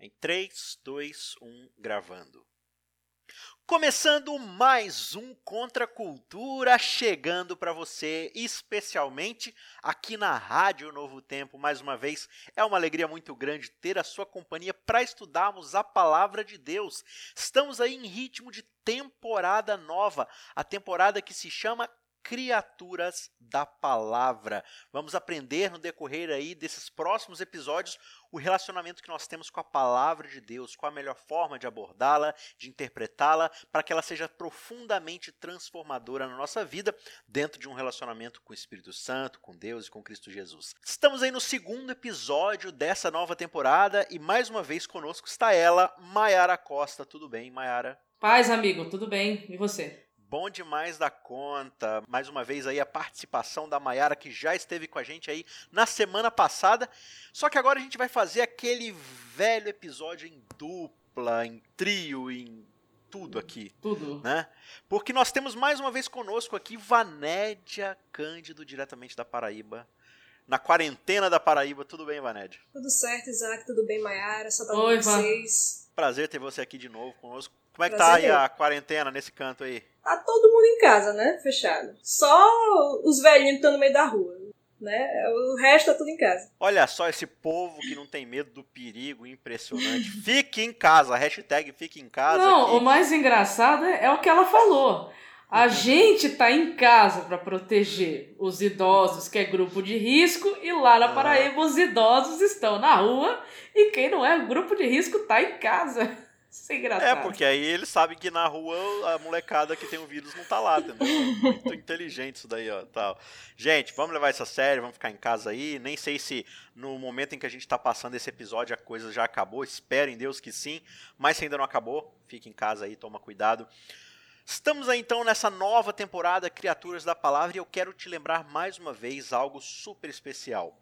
Em 3, 2, 1, gravando. Começando mais um Contra Cultura, chegando para você, especialmente aqui na Rádio Novo Tempo. Mais uma vez, é uma alegria muito grande ter a sua companhia para estudarmos a palavra de Deus. Estamos aí em ritmo de temporada nova, a temporada que se chama criaturas da palavra. Vamos aprender no decorrer aí desses próximos episódios o relacionamento que nós temos com a palavra de Deus, qual a melhor forma de abordá-la, de interpretá-la, para que ela seja profundamente transformadora na nossa vida, dentro de um relacionamento com o Espírito Santo, com Deus e com Cristo Jesus. Estamos aí no segundo episódio dessa nova temporada e mais uma vez conosco está ela, Maiara Costa. Tudo bem, Maiara? Paz, amigo, tudo bem? E você? Bom demais da conta. Mais uma vez aí a participação da Maiara, que já esteve com a gente aí na semana passada. Só que agora a gente vai fazer aquele velho episódio em dupla, em trio, em tudo aqui. Tudo. Né? Porque nós temos mais uma vez conosco aqui Vanédia Cândido, diretamente da Paraíba. Na quarentena da Paraíba. Tudo bem, Vanédia? Tudo certo, Isaac. Tudo bem, Maiara? Só Oi, vocês. Prazer ter você aqui de novo conosco. Como é que Prazer tá aí a quarentena nesse canto aí? Tá todo mundo em casa, né? Fechado. Só os velhinhos que estão no meio da rua. Né? O resto tá tudo em casa. Olha só esse povo que não tem medo do perigo, impressionante. fique em casa, hashtag fique em casa. Não, aqui. o mais engraçado é o que ela falou. A uhum. gente tá em casa para proteger os idosos, que é grupo de risco, e lá na Paraíba os idosos estão na rua e quem não é grupo de risco tá em casa. Isso é engraçado. É, porque aí eles sabem que na rua a molecada que tem o vírus não tá lá, entendeu? Muito inteligente isso daí, ó. Tal. Gente, vamos levar isso a sério, vamos ficar em casa aí. Nem sei se no momento em que a gente tá passando esse episódio a coisa já acabou. Espero em Deus que sim. Mas se ainda não acabou, fique em casa aí, toma cuidado. Estamos aí então nessa nova temporada Criaturas da Palavra e eu quero te lembrar mais uma vez algo super especial.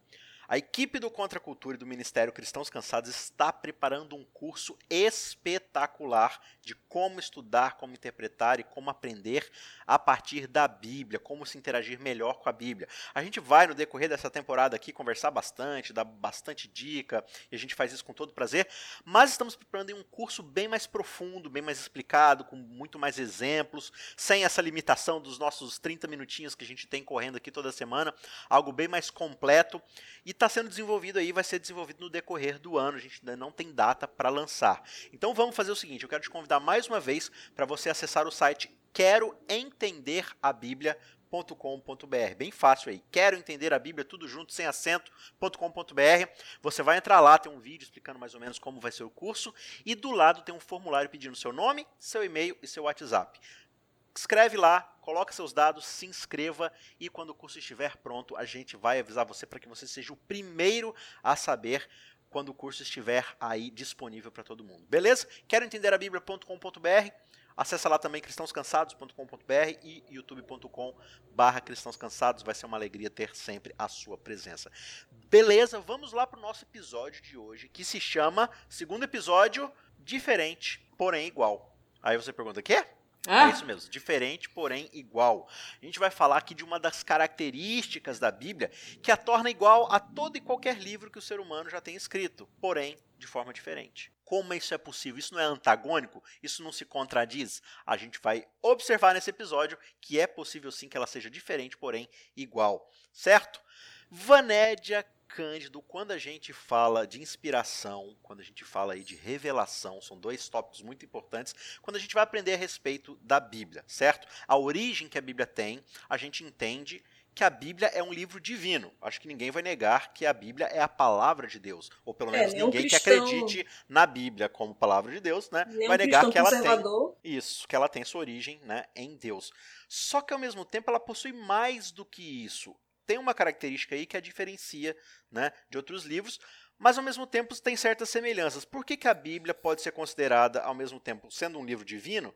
A equipe do Contra a Cultura e do Ministério Cristãos Cansados está preparando um curso espetacular de como estudar, como interpretar e como aprender a partir da Bíblia, como se interagir melhor com a Bíblia. A gente vai no decorrer dessa temporada aqui conversar bastante, dar bastante dica, e a gente faz isso com todo prazer, mas estamos preparando um curso bem mais profundo, bem mais explicado, com muito mais exemplos, sem essa limitação dos nossos 30 minutinhos que a gente tem correndo aqui toda semana, algo bem mais completo e está sendo desenvolvido aí, vai ser desenvolvido no decorrer do ano. A gente ainda não tem data para lançar. Então vamos fazer o seguinte: eu quero te convidar mais uma vez para você acessar o site quero entender a Bíblia.com.br. Bem fácil aí. Quero entender a Bíblia, tudo junto, sem acento.com.br. Você vai entrar lá, tem um vídeo explicando mais ou menos como vai ser o curso. E do lado tem um formulário pedindo seu nome, seu e-mail e seu WhatsApp. Escreve lá, coloca seus dados, se inscreva e quando o curso estiver pronto, a gente vai avisar você para que você seja o primeiro a saber quando o curso estiver aí disponível para todo mundo. Beleza? Quero entender a bíblia.com.br. Acesse lá também cristãoscansados.com.br e youtube.com/barra cristãoscansados. Vai ser uma alegria ter sempre a sua presença. Beleza? Vamos lá para o nosso episódio de hoje, que se chama segundo episódio diferente, porém igual. Aí você pergunta, quê? Ah. É isso mesmo, diferente, porém igual. A gente vai falar aqui de uma das características da Bíblia que a torna igual a todo e qualquer livro que o ser humano já tem escrito, porém de forma diferente. Como isso é possível? Isso não é antagônico? Isso não se contradiz? A gente vai observar nesse episódio que é possível sim que ela seja diferente, porém igual, certo? Vanédia Cândido, quando a gente fala de inspiração, quando a gente fala aí de revelação, são dois tópicos muito importantes, quando a gente vai aprender a respeito da Bíblia, certo? A origem que a Bíblia tem, a gente entende que a Bíblia é um livro divino. Acho que ninguém vai negar que a Bíblia é a palavra de Deus, ou pelo é, menos é, ninguém cristão... que acredite na Bíblia como palavra de Deus, né, vai negar que ela tem isso, que ela tem sua origem, né, em Deus. Só que ao mesmo tempo ela possui mais do que isso tem uma característica aí que a diferencia né, de outros livros, mas ao mesmo tempo tem certas semelhanças. Por que, que a Bíblia pode ser considerada, ao mesmo tempo, sendo um livro divino,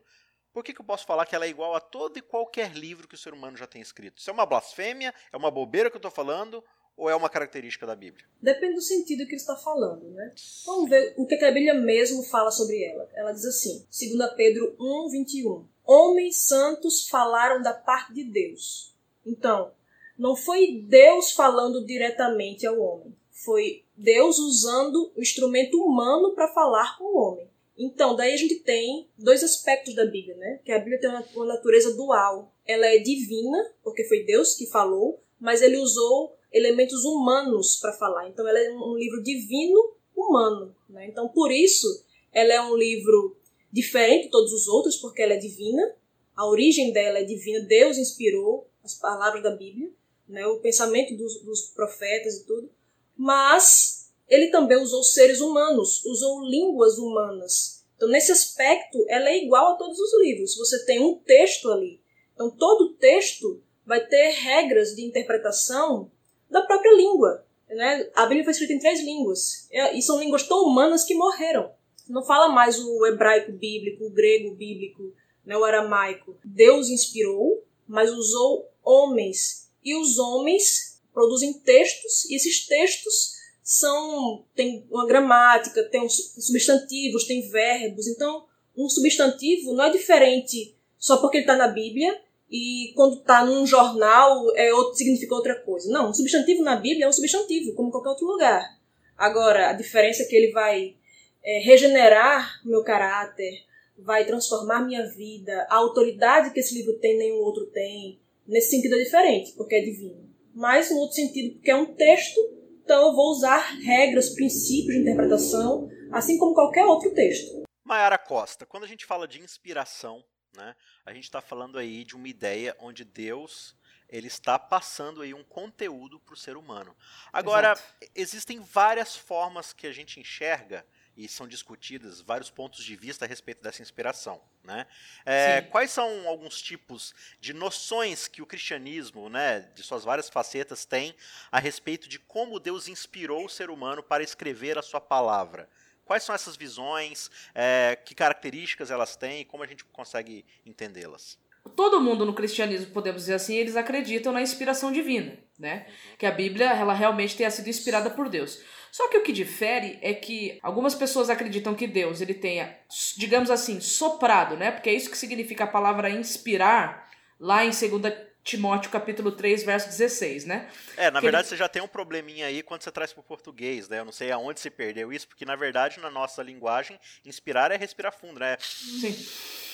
por que, que eu posso falar que ela é igual a todo e qualquer livro que o ser humano já tem escrito? Isso é uma blasfêmia? É uma bobeira que eu estou falando? Ou é uma característica da Bíblia? Depende do sentido que ele está falando, né? Vamos ver o que a Bíblia mesmo fala sobre ela. Ela diz assim, 2 Pedro 1, 21. Homens santos falaram da parte de Deus. Então, não foi Deus falando diretamente ao homem, Foi Deus usando o instrumento humano para falar com o homem. Então, daí a gente tem dois aspectos da Bíblia, né? Que a Bíblia tem uma natureza dual. Ela é divina, porque foi Deus que falou, mas ele usou elementos humanos para falar. Então, ela é um livro divino humano. Né? Então, por isso, ela é um livro diferente de todos os outros, porque ela é divina. A origem dela é divina. Deus inspirou as palavras da Bíblia, né? o pensamento dos, dos profetas e tudo. Mas ele também usou seres humanos, usou línguas humanas. Então, nesse aspecto, ela é igual a todos os livros. Você tem um texto ali. Então, todo texto vai ter regras de interpretação da própria língua. Né? A Bíblia foi escrita em três línguas. E são línguas tão humanas que morreram. Não fala mais o hebraico bíblico, o grego bíblico, né, o aramaico. Deus inspirou, mas usou homens. E os homens produzem textos, e esses textos são tem uma gramática, tem substantivos, tem verbos. Então, um substantivo não é diferente só porque ele está na Bíblia e quando está num jornal é outro, significa outra coisa. Não, um substantivo na Bíblia é um substantivo, como qualquer outro lugar. Agora, a diferença é que ele vai é, regenerar meu caráter, vai transformar minha vida. A autoridade que esse livro tem, nenhum outro tem. Nesse sentido é diferente, porque é divino. Mas no outro sentido, porque é um texto, então eu vou usar regras, princípios de interpretação, assim como qualquer outro texto. Mayara Costa, quando a gente fala de inspiração, né? A gente está falando aí de uma ideia onde Deus ele está passando aí um conteúdo para o ser humano. Agora, Exato. existem várias formas que a gente enxerga e são discutidas vários pontos de vista a respeito dessa inspiração. Né? É, quais são alguns tipos de noções que o cristianismo, né, de suas várias facetas, tem a respeito de como Deus inspirou o ser humano para escrever a sua palavra? Quais são essas visões? É, que características elas têm e como a gente consegue entendê-las? Todo mundo no cristianismo, podemos dizer assim, eles acreditam na inspiração divina, né? Que a Bíblia, ela realmente tenha sido inspirada por Deus. Só que o que difere é que algumas pessoas acreditam que Deus, ele tenha, digamos assim, soprado, né? Porque é isso que significa a palavra inspirar lá em 2 Timóteo capítulo 3, verso 16, né? É, na que verdade ele... você já tem um probleminha aí quando você traz para o português, né? Eu não sei aonde se perdeu isso, porque na verdade na nossa linguagem, inspirar é respirar fundo, né? Sim.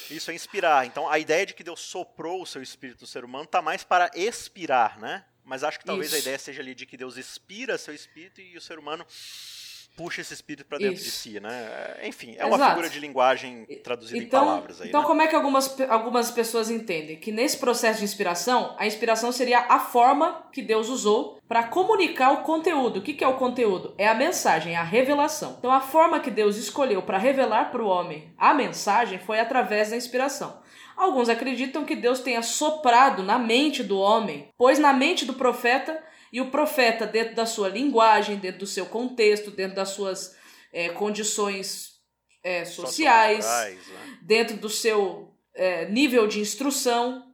Isso é inspirar. Então a ideia de que Deus soprou o seu espírito do ser humano tá mais para expirar, né? Mas acho que talvez isso. a ideia seja ali de que Deus inspira seu espírito e o ser humano puxa esse espírito para dentro Isso. de si, né? Enfim, é Exato. uma figura de linguagem traduzida então, em palavras aí. Então, né? como é que algumas, algumas pessoas entendem? Que nesse processo de inspiração, a inspiração seria a forma que Deus usou para comunicar o conteúdo. O que, que é o conteúdo? É a mensagem, é a revelação. Então, a forma que Deus escolheu para revelar para o homem a mensagem foi através da inspiração. Alguns acreditam que Deus tenha soprado na mente do homem, pois na mente do profeta e o profeta, dentro da sua linguagem, dentro do seu contexto, dentro das suas é, condições é, sociais, né? dentro do seu é, nível de instrução,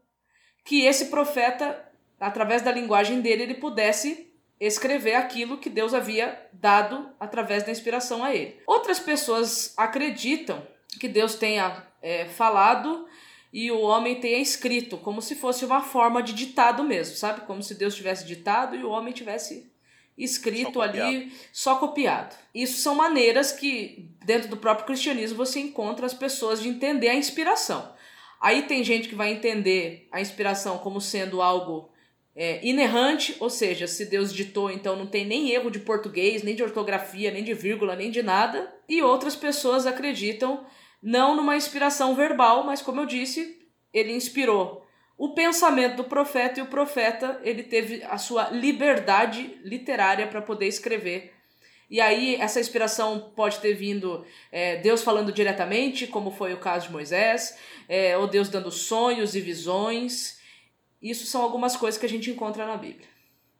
que esse profeta, através da linguagem dele, ele pudesse escrever aquilo que Deus havia dado através da inspiração a ele. Outras pessoas acreditam que Deus tenha é, falado e o homem tenha escrito, como se fosse uma forma de ditado mesmo, sabe? Como se Deus tivesse ditado e o homem tivesse escrito só ali, só copiado. Isso são maneiras que, dentro do próprio cristianismo, você encontra as pessoas de entender a inspiração. Aí tem gente que vai entender a inspiração como sendo algo é, inerrante, ou seja, se Deus ditou, então não tem nem erro de português, nem de ortografia, nem de vírgula, nem de nada. E outras pessoas acreditam não numa inspiração verbal, mas como eu disse, ele inspirou o pensamento do profeta e o profeta ele teve a sua liberdade literária para poder escrever. E aí essa inspiração pode ter vindo é, Deus falando diretamente, como foi o caso de Moisés, é, ou Deus dando sonhos e visões. Isso são algumas coisas que a gente encontra na Bíblia.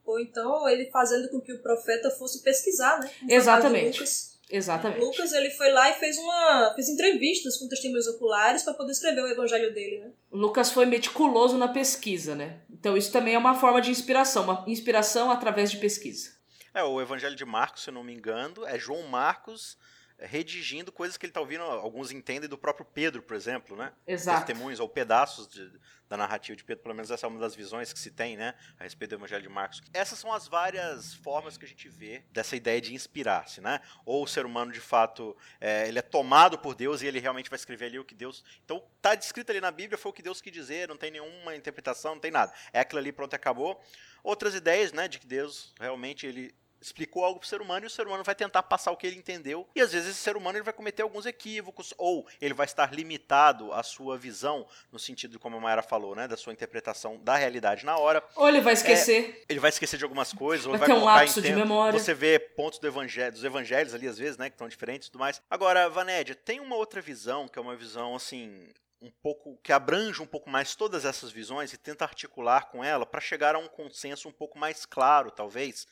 Ou então ele fazendo com que o profeta fosse pesquisar, né? Exatamente. Exatamente. Lucas ele foi lá e fez uma fez entrevistas com testemunhos oculares para poder escrever o evangelho dele, né? Lucas foi meticuloso na pesquisa, né? Então isso também é uma forma de inspiração, uma inspiração através de pesquisa. É, o evangelho de Marcos, se não me engano, é João Marcos redigindo coisas que ele está ouvindo, alguns entendem do próprio Pedro, por exemplo, né? Exato. Testemunhos ou pedaços de, da narrativa de Pedro, pelo menos essa é uma das visões que se tem, né, a respeito do Evangelho de Marcos. Essas são as várias formas que a gente vê dessa ideia de inspirar-se, né? Ou o ser humano, de fato, é, ele é tomado por Deus e ele realmente vai escrever ali o que Deus... Então, tá descrito ali na Bíblia, foi o que Deus quis dizer, não tem nenhuma interpretação, não tem nada. É aquilo ali, pronto, acabou. Outras ideias, né, de que Deus realmente ele explicou algo para o ser humano e o ser humano vai tentar passar o que ele entendeu e às vezes esse ser humano ele vai cometer alguns equívocos ou ele vai estar limitado à sua visão no sentido como a Mayara falou, né, da sua interpretação da realidade na hora. Ou ele vai esquecer. É, ele vai esquecer de algumas coisas, vai ou vai ter um lapso de memória. Você vê pontos do evangelho, dos evangelhos ali às vezes, né, que estão diferentes e tudo mais. Agora, Vanédia, tem uma outra visão que é uma visão assim um pouco que abrange um pouco mais todas essas visões e tenta articular com ela para chegar a um consenso um pouco mais claro, talvez,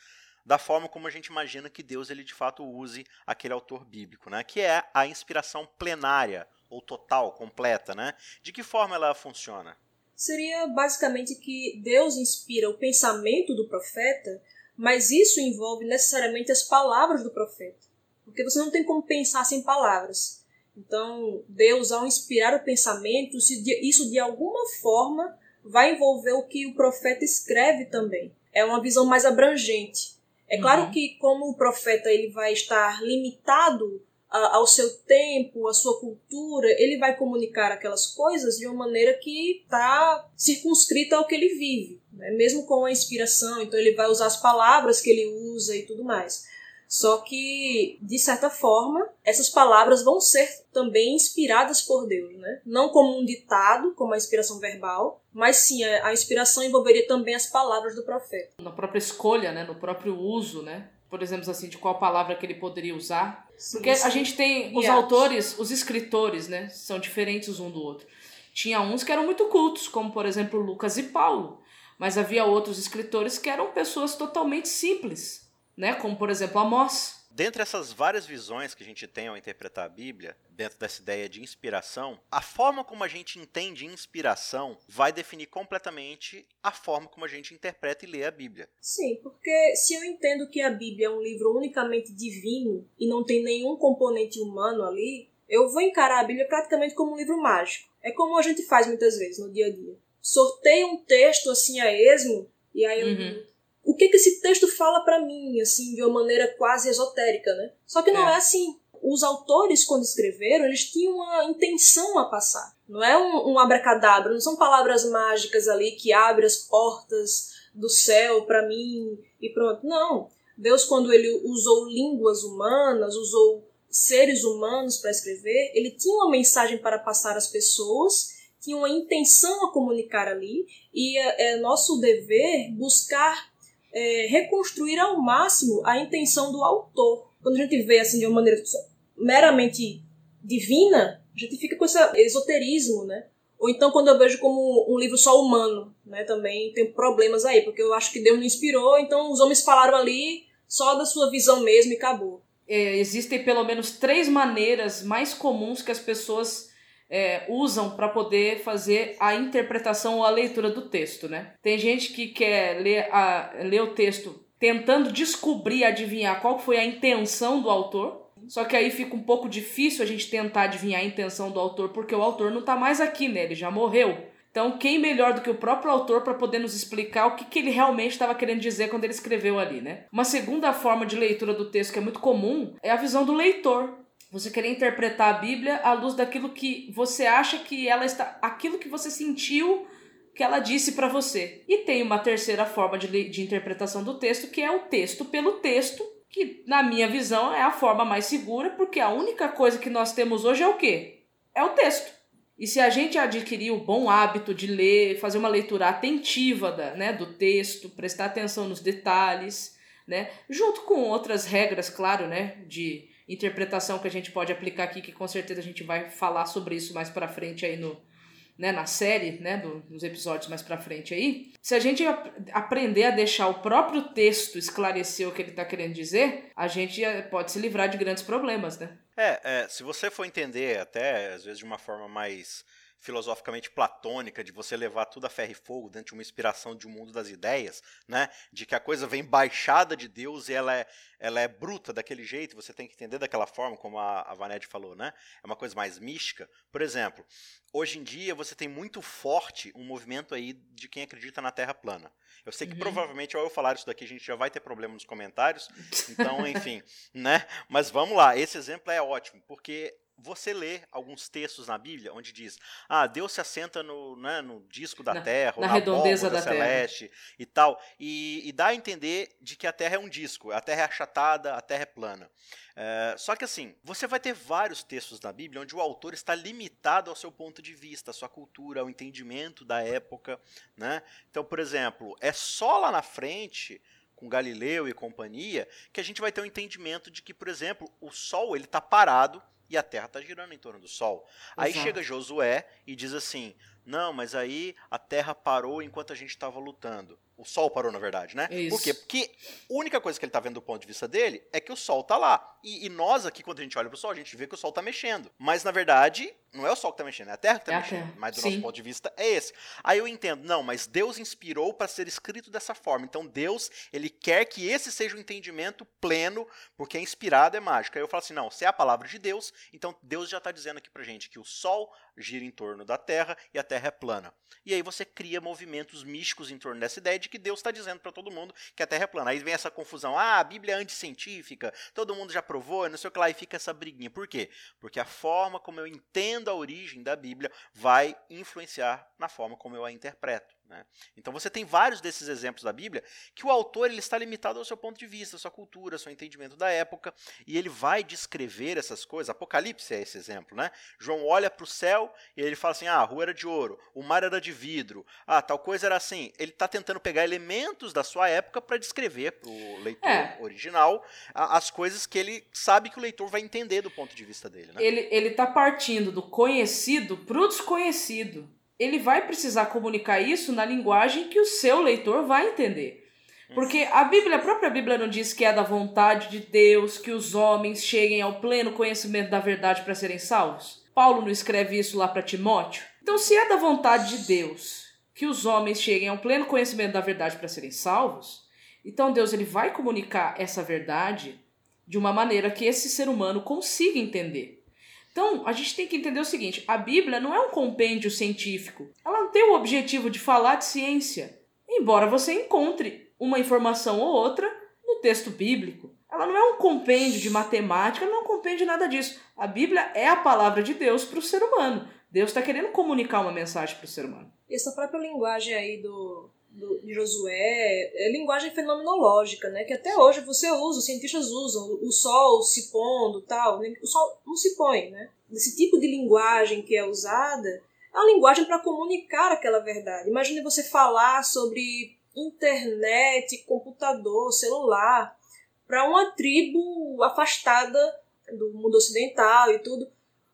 da forma como a gente imagina que Deus ele de fato use aquele autor bíblico, né? Que é a inspiração plenária ou total, completa, né? De que forma ela funciona? Seria basicamente que Deus inspira o pensamento do profeta, mas isso envolve necessariamente as palavras do profeta, porque você não tem como pensar sem palavras. Então, Deus, ao inspirar o pensamento, isso de alguma forma vai envolver o que o profeta escreve também. É uma visão mais abrangente. É claro uhum. que como o profeta ele vai estar limitado a, ao seu tempo, à sua cultura, ele vai comunicar aquelas coisas de uma maneira que está circunscrita ao que ele vive, né? mesmo com a inspiração. Então ele vai usar as palavras que ele usa e tudo mais. Só que, de certa forma, essas palavras vão ser também inspiradas por Deus, né? Não como um ditado, como a inspiração verbal, mas sim, a inspiração envolveria também as palavras do profeta. Na própria escolha, né? No próprio uso, né? Por exemplo, assim, de qual palavra que ele poderia usar. Sim, Porque sim. a gente tem os autores, os escritores, né? São diferentes um do outro. Tinha uns que eram muito cultos, como por exemplo Lucas e Paulo. Mas havia outros escritores que eram pessoas totalmente simples né? Como por exemplo Amós. Dentre essas várias visões que a gente tem ao interpretar a Bíblia, dentro dessa ideia de inspiração, a forma como a gente entende inspiração vai definir completamente a forma como a gente interpreta e lê a Bíblia. Sim, porque se eu entendo que a Bíblia é um livro unicamente divino e não tem nenhum componente humano ali, eu vou encarar a Bíblia praticamente como um livro mágico. É como a gente faz muitas vezes no dia a dia. Sorteio um texto assim a esmo e aí eu uhum o que, que esse texto fala para mim, assim, de uma maneira quase esotérica, né? Só que não é, é assim. Os autores, quando escreveram, eles tinham uma intenção a passar. Não é um, um abracadabra, não são palavras mágicas ali que abrem as portas do céu para mim e pronto. Não. Deus, quando ele usou línguas humanas, usou seres humanos para escrever, ele tinha uma mensagem para passar às pessoas, tinha uma intenção a comunicar ali, e é, é nosso dever buscar é, reconstruir ao máximo a intenção do autor. Quando a gente vê assim de uma maneira meramente divina, a gente fica com esse esoterismo, né? Ou então quando eu vejo como um livro só humano, né? Também tem problemas aí, porque eu acho que Deus não inspirou, então os homens falaram ali só da sua visão mesmo e acabou. É, existem pelo menos três maneiras mais comuns que as pessoas é, usam para poder fazer a interpretação ou a leitura do texto, né? Tem gente que quer ler, a, ler o texto tentando descobrir, adivinhar qual foi a intenção do autor. Só que aí fica um pouco difícil a gente tentar adivinhar a intenção do autor, porque o autor não está mais aqui, né? Ele já morreu. Então, quem melhor do que o próprio autor para poder nos explicar o que, que ele realmente estava querendo dizer quando ele escreveu ali, né? Uma segunda forma de leitura do texto que é muito comum é a visão do leitor. Você querer interpretar a Bíblia à luz daquilo que você acha que ela está. aquilo que você sentiu que ela disse para você. E tem uma terceira forma de, de interpretação do texto, que é o texto pelo texto, que, na minha visão, é a forma mais segura, porque a única coisa que nós temos hoje é o quê? É o texto. E se a gente adquirir o bom hábito de ler, fazer uma leitura atentiva da, né, do texto, prestar atenção nos detalhes, né, junto com outras regras, claro, né, de interpretação que a gente pode aplicar aqui, que com certeza a gente vai falar sobre isso mais para frente aí no, né, na série, né, do, nos episódios mais para frente aí. Se a gente ap aprender a deixar o próprio texto esclarecer o que ele está querendo dizer, a gente eh, pode se livrar de grandes problemas, né? É, é, se você for entender até às vezes de uma forma mais filosoficamente platônica de você levar tudo a ferro e fogo dentro de uma inspiração de um mundo das ideias, né? De que a coisa vem baixada de Deus e ela é, ela é bruta daquele jeito, você tem que entender daquela forma, como a, a Vanette falou, né? É uma coisa mais mística. Por exemplo, hoje em dia você tem muito forte um movimento aí de quem acredita na Terra plana. Eu sei que uhum. provavelmente ao eu falar isso daqui a gente já vai ter problema nos comentários, então, enfim, né? Mas vamos lá, esse exemplo é ótimo, porque você lê alguns textos na Bíblia onde diz: Ah, Deus se assenta no, né, no disco da na, terra, na, na redondeza da celeste terra. e tal, e, e, dá a entender de que a terra é um disco, a terra é achatada, a terra é plana. É, só que assim, você vai ter vários textos na Bíblia onde o autor está limitado ao seu ponto de vista, à sua cultura, ao entendimento da época. Né? Então, por exemplo, é só lá na frente com Galileu e companhia, que a gente vai ter um entendimento de que, por exemplo, o Sol ele está parado e a Terra está girando em torno do Sol. Exato. Aí chega Josué e diz assim: não, mas aí a Terra parou enquanto a gente estava lutando. O Sol parou, na verdade, né? Isso. Por quê? Porque a única coisa que ele está vendo do ponto de vista dele é que o Sol está lá. E, e, nós aqui, quando a gente olha para o Sol, a gente vê que o Sol está mexendo. Mas, na verdade, não é o Sol que está mexendo, é a Terra que está é mexendo. Mas do Sim. nosso ponto de vista é esse. Aí eu entendo, não, mas Deus inspirou para ser escrito dessa forma. Então Deus, ele quer que esse seja o um entendimento pleno, porque é inspirado, é mágico. Aí eu falo assim, não, se é a palavra de Deus, então Deus já está dizendo aqui para gente que o Sol gira em torno da Terra e a Terra é plana. E aí você cria movimentos místicos em torno dessa ideia de que Deus está dizendo para todo mundo que a Terra é plana. Aí vem essa confusão, ah, a Bíblia é anticientífica, todo mundo já provou, não sei o que lá, e fica essa briguinha. Por quê? Porque a forma como eu entendo a origem da Bíblia vai influenciar na forma como eu a interpreto. Né? Então você tem vários desses exemplos da Bíblia que o autor ele está limitado ao seu ponto de vista, à sua cultura, ao seu entendimento da época, e ele vai descrever essas coisas. Apocalipse é esse exemplo, né? João olha para o céu e ele fala assim: ah, a rua era de ouro, o mar era de vidro, ah, tal coisa era assim. Ele está tentando pegar elementos da sua época para descrever para o leitor é. original as coisas que ele sabe que o leitor vai entender do ponto de vista dele. Né? Ele está partindo do conhecido para o desconhecido ele vai precisar comunicar isso na linguagem que o seu leitor vai entender. Porque a Bíblia, a própria Bíblia não diz que é da vontade de Deus que os homens cheguem ao pleno conhecimento da verdade para serem salvos? Paulo não escreve isso lá para Timóteo? Então, se é da vontade de Deus que os homens cheguem ao pleno conhecimento da verdade para serem salvos, então Deus ele vai comunicar essa verdade de uma maneira que esse ser humano consiga entender. Então, a gente tem que entender o seguinte: a Bíblia não é um compêndio científico. Ela não tem o objetivo de falar de ciência. Embora você encontre uma informação ou outra no texto bíblico. Ela não é um compêndio de matemática, não é um compêndio de nada disso. A Bíblia é a palavra de Deus para o ser humano. Deus está querendo comunicar uma mensagem para o ser humano. Essa própria linguagem aí do, do, de Josué é linguagem fenomenológica, né? Que até hoje você usa, os cientistas usam, o sol se pondo tal. Né? O sol não se põe, né? Esse tipo de linguagem que é usada é uma linguagem para comunicar aquela verdade. Imagine você falar sobre internet, computador, celular, para uma tribo afastada do mundo ocidental e tudo.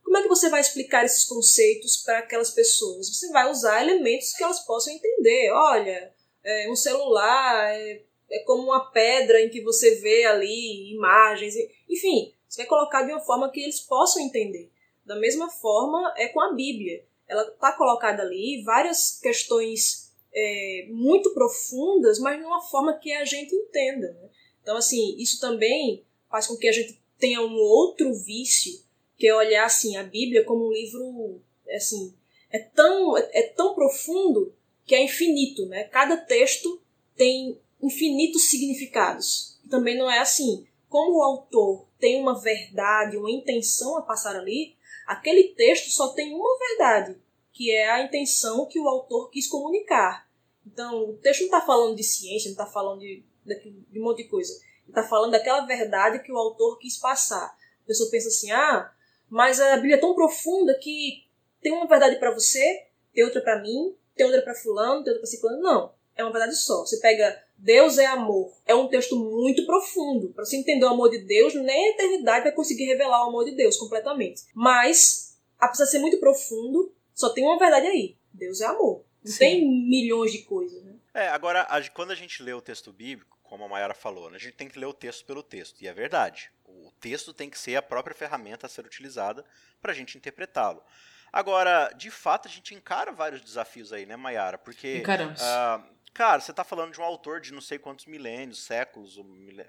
Como é que você vai explicar esses conceitos para aquelas pessoas? Você vai usar elementos que elas possam entender. Olha, é, um celular é, é, como uma pedra em que você vê ali imagens, enfim, você vai colocar de uma forma que eles possam entender. Da mesma forma é com a Bíblia. Ela está colocada ali várias questões é, muito profundas, mas de uma forma que a gente entenda. Né? Então, assim, isso também faz com que a gente tenha um outro vício que é olhar assim a Bíblia como um livro assim é tão é, tão profundo que é infinito, né? Cada texto tem infinitos significados. Também não é assim. Como o autor tem uma verdade, uma intenção a passar ali, aquele texto só tem uma verdade, que é a intenção que o autor quis comunicar. Então, o texto não está falando de ciência, não está falando de, de, um monte de coisa. Está falando daquela verdade que o autor quis passar. A pessoa pensa assim, ah, mas a Bíblia é tão profunda que tem uma verdade para você, tem outra para mim, tem outra para fulano, tem outra para ciclano. Não, é uma verdade só. Você pega Deus é amor. É um texto muito profundo. Para você entender o amor de Deus, nem a eternidade vai conseguir revelar o amor de Deus completamente. Mas, apesar de ser muito profundo, só tem uma verdade aí. Deus é amor. Não Sim. tem milhões de coisas, né? É, agora, quando a gente lê o texto bíblico, como a Mayara falou, né, a gente tem que ler o texto pelo texto. E é verdade texto tem que ser a própria ferramenta a ser utilizada para a gente interpretá-lo. Agora, de fato, a gente encara vários desafios aí, né, Mayara? Porque. Encaramos. Uh, Cara, você está falando de um autor de não sei quantos milênios, séculos,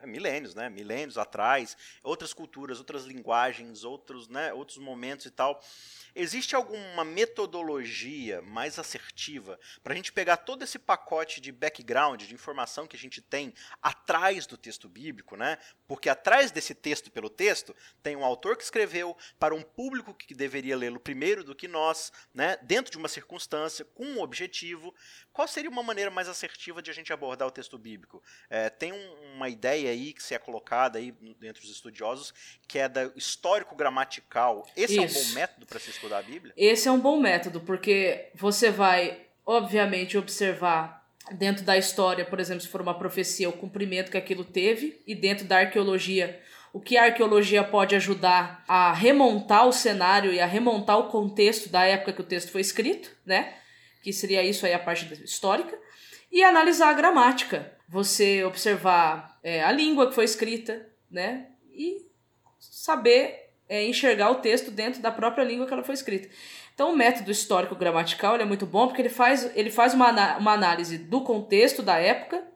milênios, né? Milênios atrás, outras culturas, outras linguagens, outros, né? outros momentos e tal. Existe alguma metodologia mais assertiva para a gente pegar todo esse pacote de background, de informação que a gente tem atrás do texto bíblico, né? Porque atrás desse texto pelo texto tem um autor que escreveu para um público que deveria lê-lo primeiro do que nós, né? Dentro de uma circunstância, com um objetivo. Qual seria uma maneira mais assertiva de a gente abordar o texto bíblico? É, tem um, uma ideia aí que se é colocada aí entre os estudiosos que é da histórico gramatical. Esse Isso. é um bom método para se estudar a Bíblia? Esse é um bom método porque você vai, obviamente, observar dentro da história, por exemplo, se for uma profecia, o cumprimento que aquilo teve e dentro da arqueologia o que a arqueologia pode ajudar a remontar o cenário e a remontar o contexto da época que o texto foi escrito, né? que seria isso aí a parte histórica, e analisar a gramática. Você observar é, a língua que foi escrita, né? E saber é, enxergar o texto dentro da própria língua que ela foi escrita. Então, o método histórico-gramatical é muito bom porque ele faz, ele faz uma, uma análise do contexto da época,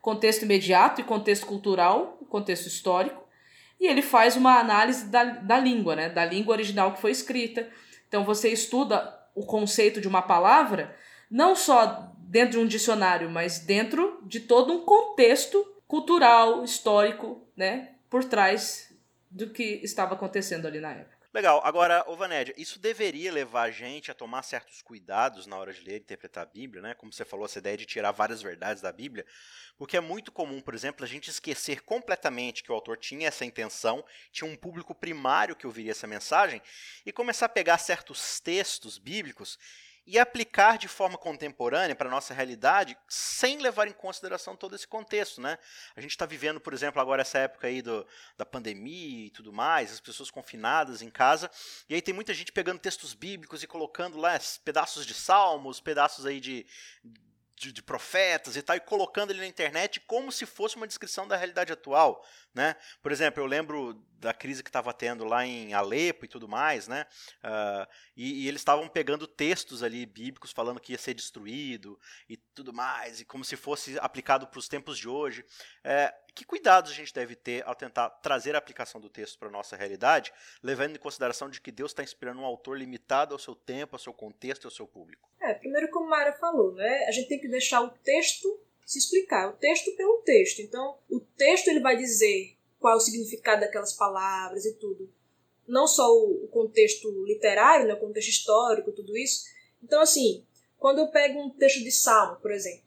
contexto imediato e contexto cultural, contexto histórico, e ele faz uma análise da, da língua, né? Da língua original que foi escrita. Então, você estuda o conceito de uma palavra, não só dentro de um dicionário, mas dentro de todo um contexto cultural, histórico, né, por trás do que estava acontecendo ali na época. Legal. Agora, ô Vanédia, isso deveria levar a gente a tomar certos cuidados na hora de ler e interpretar a Bíblia, né? Como você falou, essa ideia de tirar várias verdades da Bíblia, porque é muito comum, por exemplo, a gente esquecer completamente que o autor tinha essa intenção, tinha um público primário que ouviria essa mensagem, e começar a pegar certos textos bíblicos e aplicar de forma contemporânea para a nossa realidade sem levar em consideração todo esse contexto, né? A gente está vivendo, por exemplo, agora essa época aí do, da pandemia e tudo mais, as pessoas confinadas em casa, e aí tem muita gente pegando textos bíblicos e colocando lá pedaços de salmos, pedaços aí de, de, de, profetas e tal, e colocando ele na internet como se fosse uma descrição da realidade atual. Né? Por exemplo, eu lembro da crise que estava tendo lá em Alepo e tudo mais, né? Uh, e, e, eles estavam pegando textos ali bíblicos falando que ia ser destruído e tudo mais, e como se fosse aplicado para os tempos de hoje. É, que cuidados a gente deve ter ao tentar trazer a aplicação do texto para a nossa realidade, levando em consideração de que Deus está inspirando um autor limitado ao seu tempo, ao seu contexto e ao seu público? É, primeiro como a Mara falou, né? A gente tem que deixar o texto se explicar, o texto pelo texto. Então, o texto ele vai dizer qual o significado daquelas palavras e tudo. Não só o, contexto literário, né, o contexto histórico, tudo isso. Então, assim, quando eu pego um texto de salmo, por exemplo,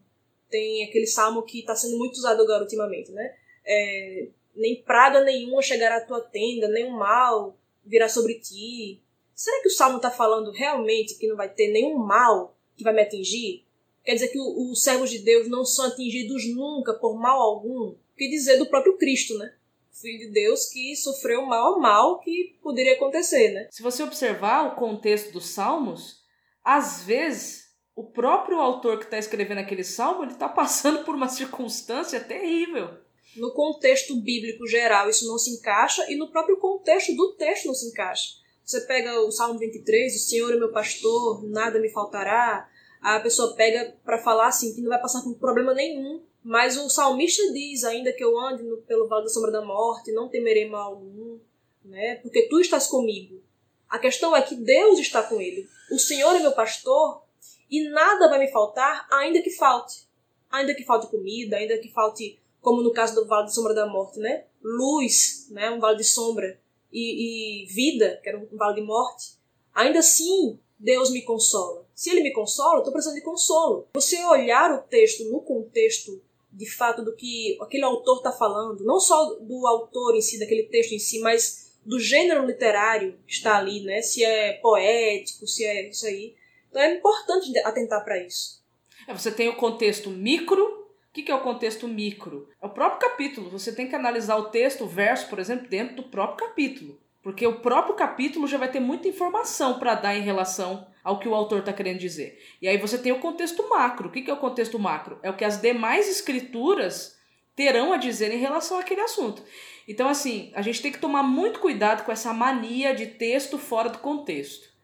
tem aquele salmo que está sendo muito usado agora ultimamente, né? É, nem praga nenhuma chegará à tua tenda, nem um mal virá sobre ti. Será que o salmo está falando realmente que não vai ter nenhum mal que vai me atingir? Quer dizer que os servos de Deus não são atingidos nunca por mal algum? Que dizer do próprio Cristo, né? Filho de Deus que sofreu mal ao mal que poderia acontecer, né? Se você observar o contexto dos salmos, às vezes o próprio autor que está escrevendo aquele salmo ele está passando por uma circunstância terrível. No contexto bíblico geral isso não se encaixa e no próprio contexto do texto não se encaixa. Você pega o Salmo 23, o Senhor é meu pastor, nada me faltará a pessoa pega para falar assim que não vai passar por problema nenhum. Mas o salmista diz, ainda que eu ande no, pelo vale da sombra da morte, não temerei mal algum, né? Porque tu estás comigo. A questão é que Deus está com ele. O Senhor é meu pastor e nada vai me faltar, ainda que falte. Ainda que falte comida, ainda que falte, como no caso do vale da sombra da morte, né? Luz, né? Um vale de sombra e, e vida, que era um vale de morte. Ainda assim, Deus me consola. Se ele me consola, eu estou precisando de consolo. Você olhar o texto no contexto de fato do que aquele autor está falando, não só do autor em si, daquele texto em si, mas do gênero literário que está ali, né? Se é poético, se é isso aí. Então é importante atentar para isso. É, você tem o contexto micro. O que é o contexto micro? É o próprio capítulo. Você tem que analisar o texto, o verso, por exemplo, dentro do próprio capítulo. Porque o próprio capítulo já vai ter muita informação para dar em relação ao que o autor está querendo dizer. E aí você tem o contexto macro. O que é o contexto macro? É o que as demais escrituras terão a dizer em relação àquele assunto. Então, assim, a gente tem que tomar muito cuidado com essa mania de texto fora do contexto.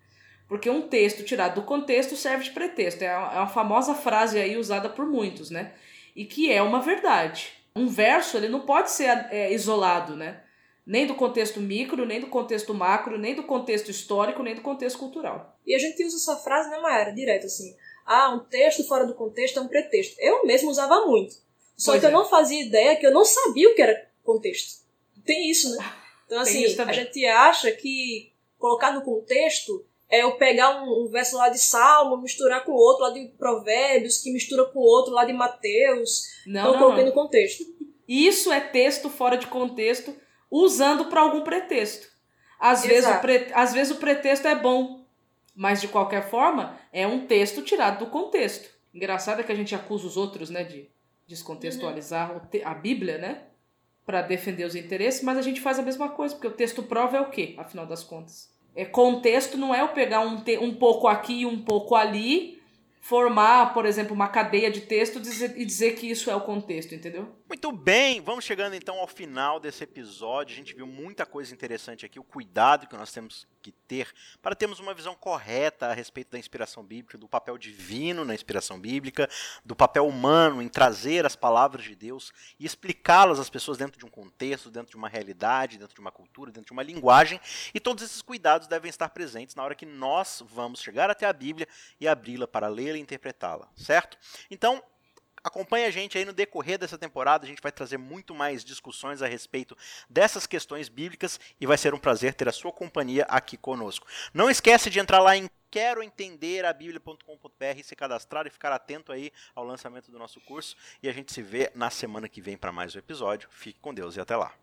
Porque um texto tirado do contexto serve de pretexto. É uma famosa frase aí usada por muitos, né? E que é uma verdade. Um verso ele não pode ser é, isolado, né? Nem do contexto micro, nem do contexto macro, nem do contexto histórico, nem do contexto cultural. E a gente usa essa frase, né, Maera? Direto assim. Ah, um texto fora do contexto é um pretexto. Eu mesmo usava muito. Só pois que é. eu não fazia ideia que eu não sabia o que era contexto. Tem isso, né? Então, assim, a gente acha que colocar no contexto é eu pegar um, um, verso lá de Salmo, misturar com outro lá de Provérbios, que mistura com outro lá de Mateus. Não, então, não, coloquei não. no contexto. Isso é texto fora de contexto, usando para algum pretexto. Às vezes, o pre... Às vezes o pretexto é bom, mas de qualquer forma é um texto tirado do contexto. Engraçado é que a gente acusa os outros, né, de descontextualizar uhum. a Bíblia, né? para defender os interesses, mas a gente faz a mesma coisa, porque o texto prova é o quê, afinal das contas? É, contexto não é eu pegar um, te, um pouco aqui e um pouco ali formar, por exemplo, uma cadeia de texto e dizer que isso é o contexto, entendeu? Muito bem, vamos chegando então ao final desse episódio. A gente viu muita coisa interessante aqui, o cuidado que nós temos que ter para termos uma visão correta a respeito da inspiração bíblica, do papel divino na inspiração bíblica, do papel humano em trazer as palavras de Deus e explicá-las às pessoas dentro de um contexto, dentro de uma realidade, dentro de uma cultura, dentro de uma linguagem. E todos esses cuidados devem estar presentes na hora que nós vamos chegar até a Bíblia e abri-la para ler e interpretá-la, certo? Então, acompanhe a gente aí no decorrer dessa temporada, a gente vai trazer muito mais discussões a respeito dessas questões bíblicas e vai ser um prazer ter a sua companhia aqui conosco. Não esquece de entrar lá em quero entender a bíblia.com.br, se cadastrar e ficar atento aí ao lançamento do nosso curso e a gente se vê na semana que vem para mais um episódio. Fique com Deus e até lá.